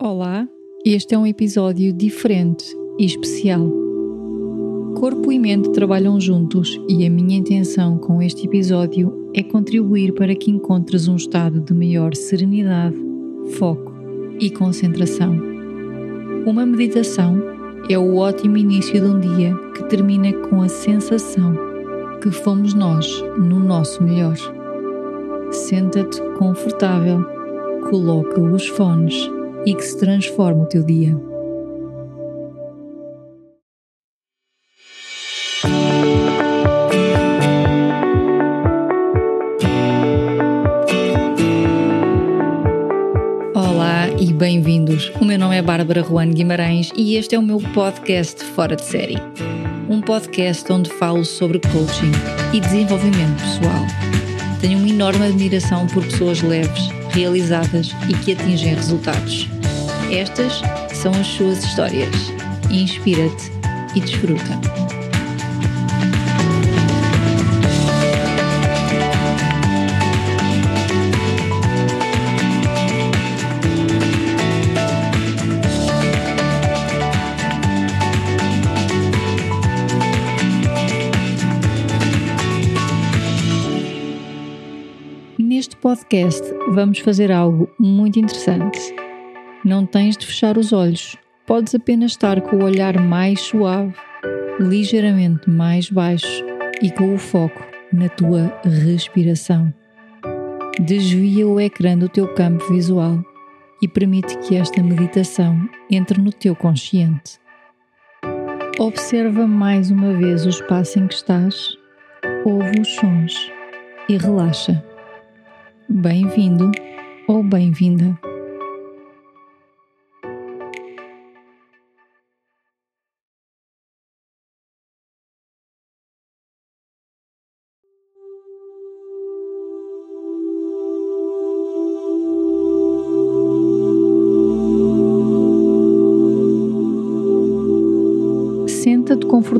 Olá, este é um episódio diferente e especial. Corpo e mente trabalham juntos e a minha intenção com este episódio é contribuir para que encontres um estado de maior serenidade, foco e concentração. Uma meditação é o ótimo início de um dia que termina com a sensação que fomos nós no nosso melhor. Senta-te confortável, coloca os fones e que se transforme o teu dia. Olá e bem-vindos. O meu nome é Bárbara Juan Guimarães e este é o meu podcast Fora de Série. Um podcast onde falo sobre coaching e desenvolvimento pessoal. Tenho uma enorme admiração por pessoas leves, realizadas e que atingem resultados. Estas são as suas histórias. Inspira-te e desfruta. Neste podcast vamos fazer algo muito interessante. Não tens de fechar os olhos, podes apenas estar com o olhar mais suave, ligeiramente mais baixo e com o foco na tua respiração. Desvia o ecrã do teu campo visual e permite que esta meditação entre no teu consciente. Observa mais uma vez o espaço em que estás, ouve os sons e relaxa. Bem-vindo ou bem-vinda.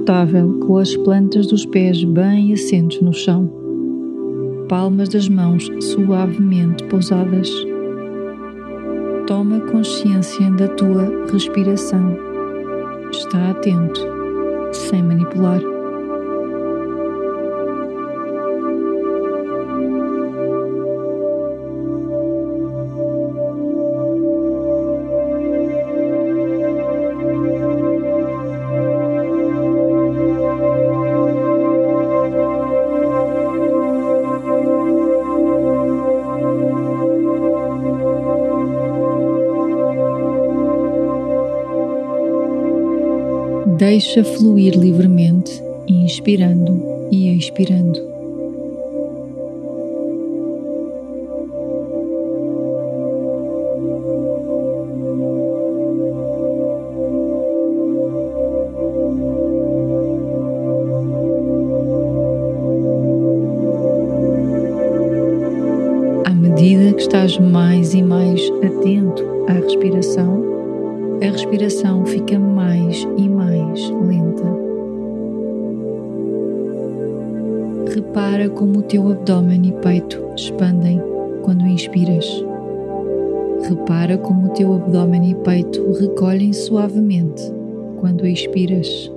Confortável com as plantas dos pés bem assentos no chão, palmas das mãos suavemente pousadas. Toma consciência da tua respiração. Está atento, sem manipular. Deixa fluir livremente, inspirando e expirando. Medida que estás mais e mais atento à respiração, a respiração fica mais e Repara como o teu abdômen e peito expandem quando inspiras. Repara como o teu abdômen e peito recolhem suavemente quando expiras.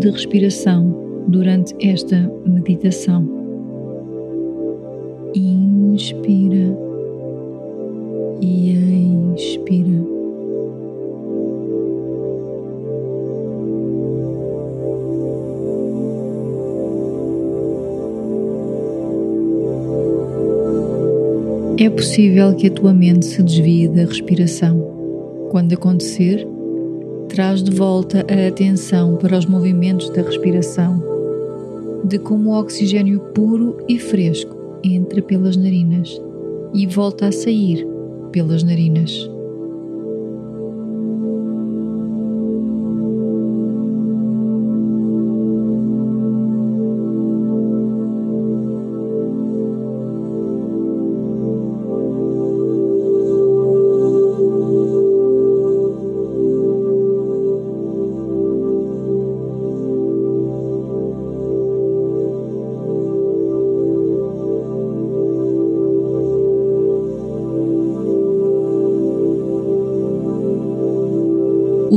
De respiração durante esta meditação. Inspira e expira. É possível que a tua mente se desvie da respiração. Quando acontecer, traz de volta a atenção para os movimentos da respiração, de como o oxigênio puro e fresco entra pelas narinas e volta a sair pelas narinas.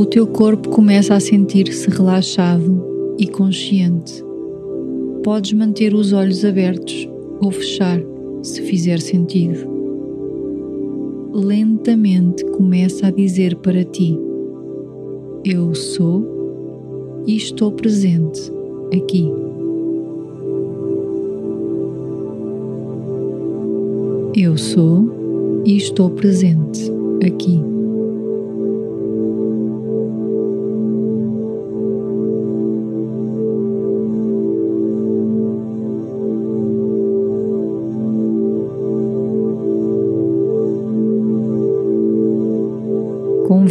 O teu corpo começa a sentir-se relaxado e consciente. Podes manter os olhos abertos ou fechar, se fizer sentido. Lentamente começa a dizer para ti: Eu sou e estou presente aqui. Eu sou e estou presente aqui.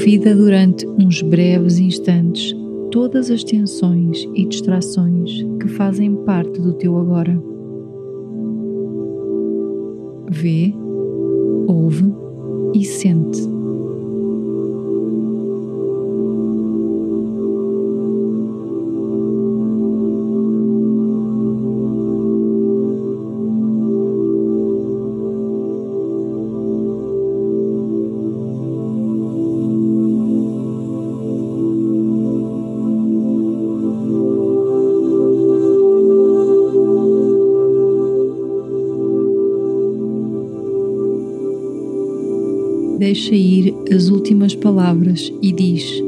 Convida durante uns breves instantes todas as tensões e distrações que fazem parte do teu agora. Vê, ouve e sente. Deixa ir as últimas palavras e diz: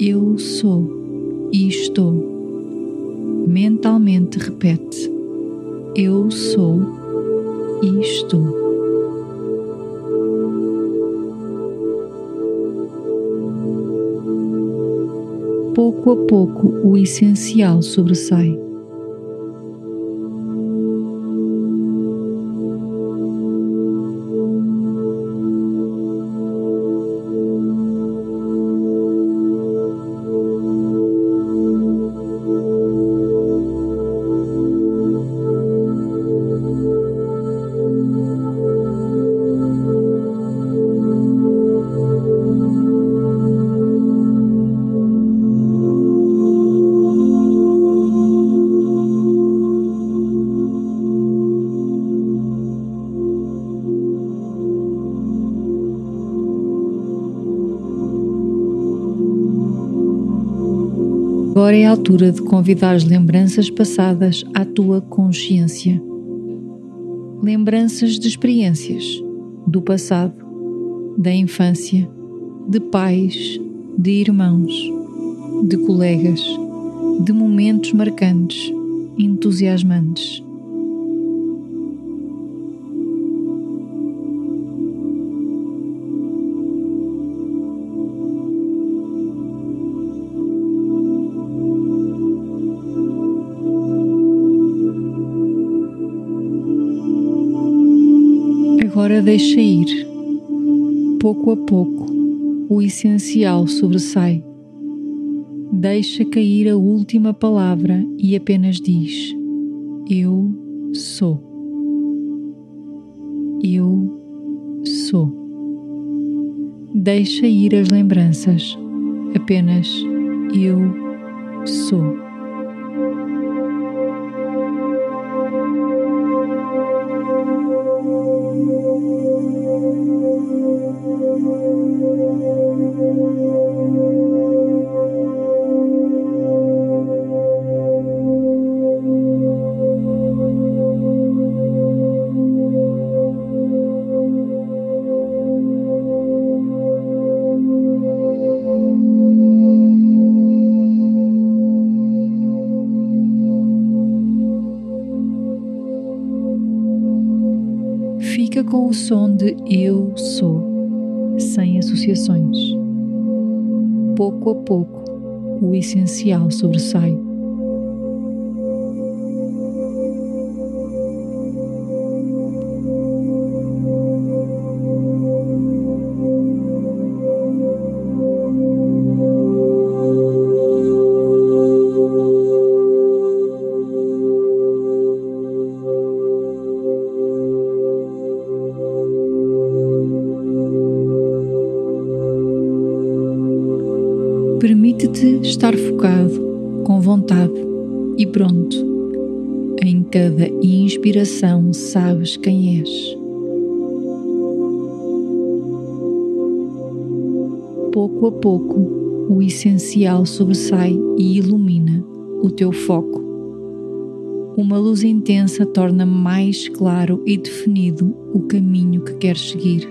Eu sou e estou. Mentalmente repete: Eu sou e estou. Pouco a pouco o essencial sobressai. Agora é a altura de convidar as lembranças passadas à tua consciência. Lembranças de experiências do passado, da infância, de pais, de irmãos, de colegas, de momentos marcantes, entusiasmantes. Agora deixa ir. Pouco a pouco, o essencial sobressai. Deixa cair a última palavra e apenas diz: Eu sou. Eu sou. Deixa ir as lembranças. Apenas eu sou. O som de Eu sou, sem associações. Pouco a pouco, o essencial sobressai. Inspiração sabes quem és. Pouco a pouco o essencial sobressai e ilumina o teu foco. Uma luz intensa torna mais claro e definido o caminho que queres seguir.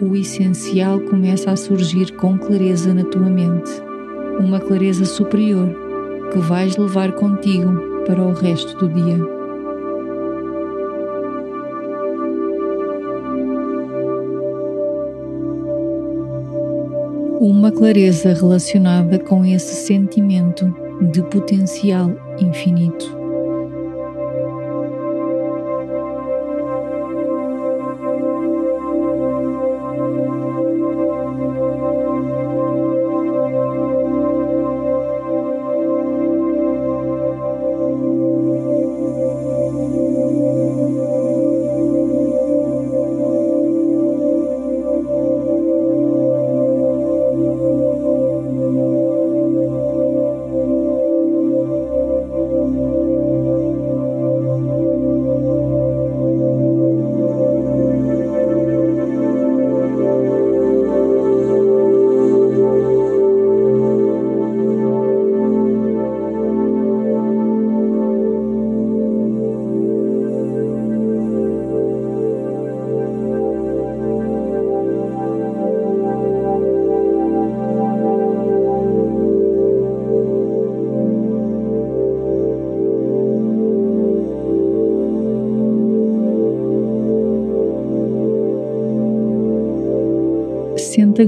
O essencial começa a surgir com clareza na tua mente, uma clareza superior que vais levar contigo para o resto do dia. Uma clareza relacionada com esse sentimento de potencial infinito.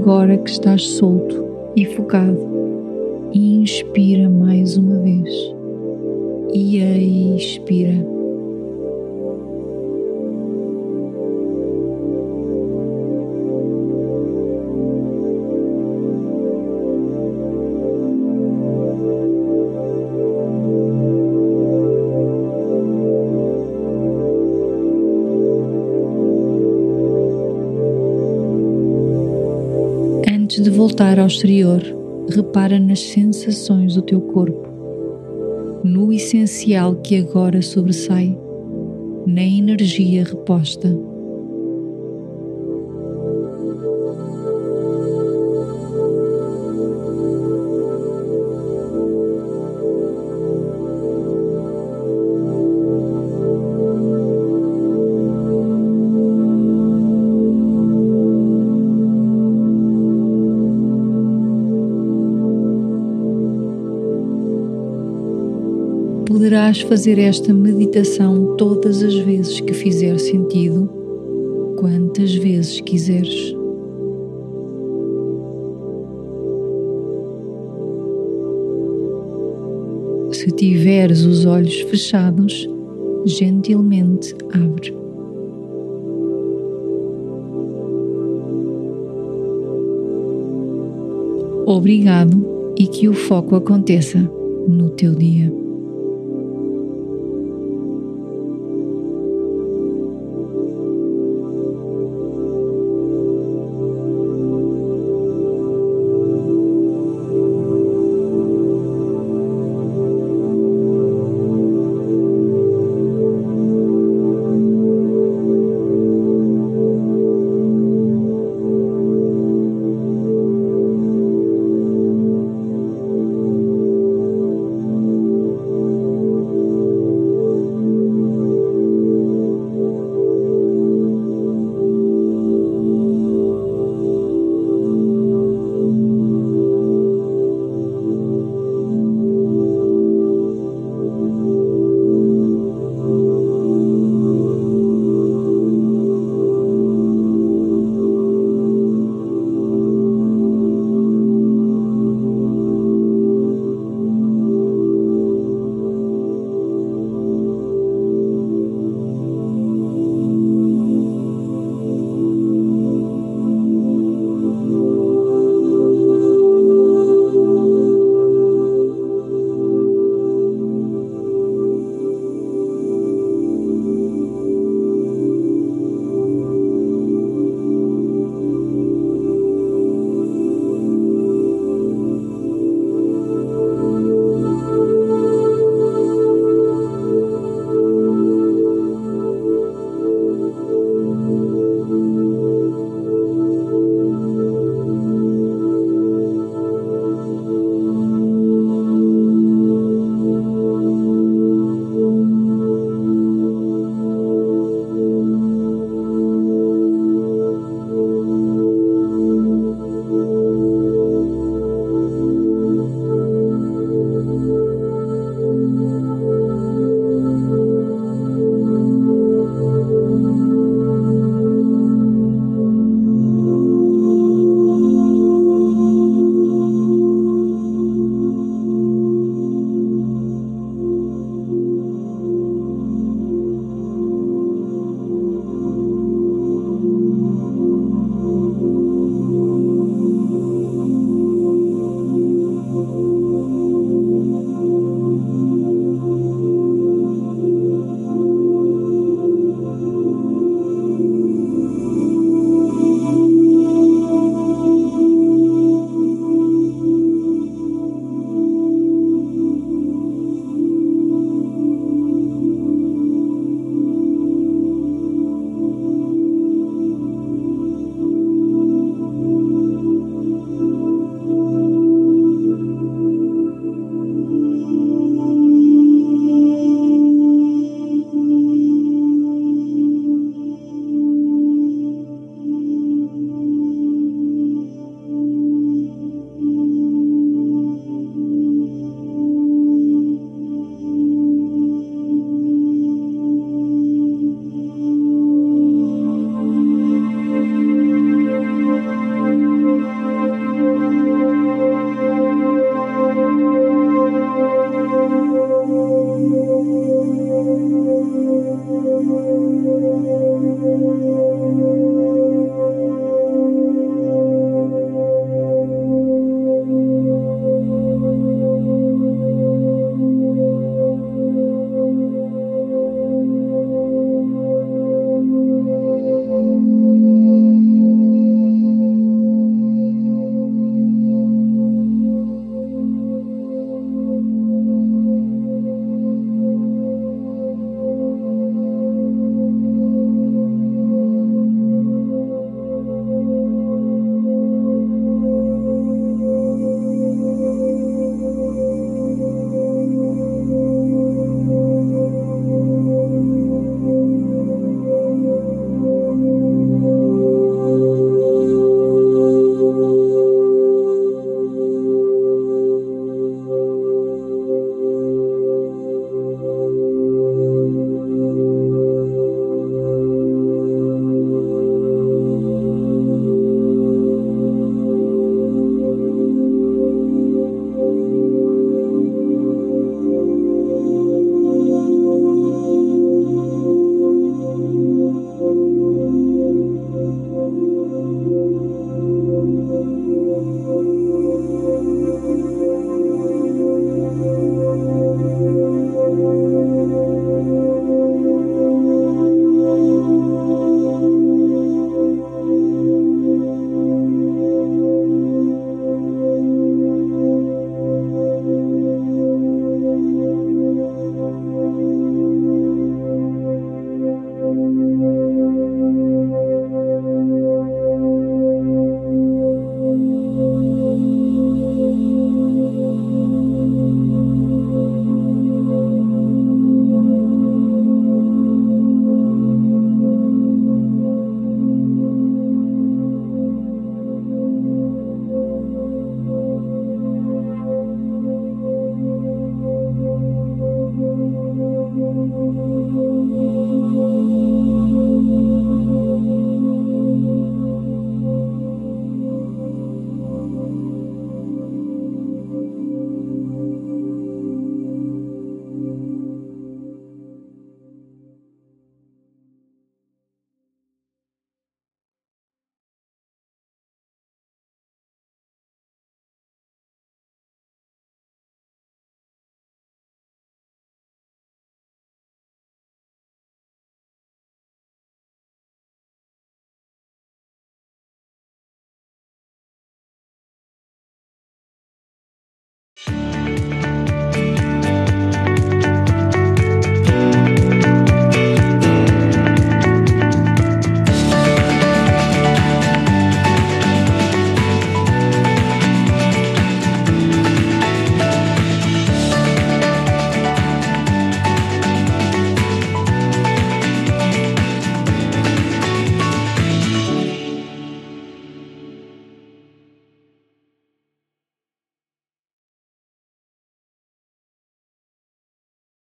Agora que estás solto e focado inspira mais uma vez e expira. Voltar ao exterior, repara nas sensações do teu corpo, no essencial que agora sobressai, na energia reposta. Poderás fazer esta meditação todas as vezes que fizer sentido, quantas vezes quiseres. Se tiveres os olhos fechados, gentilmente abre. Obrigado e que o foco aconteça no teu dia.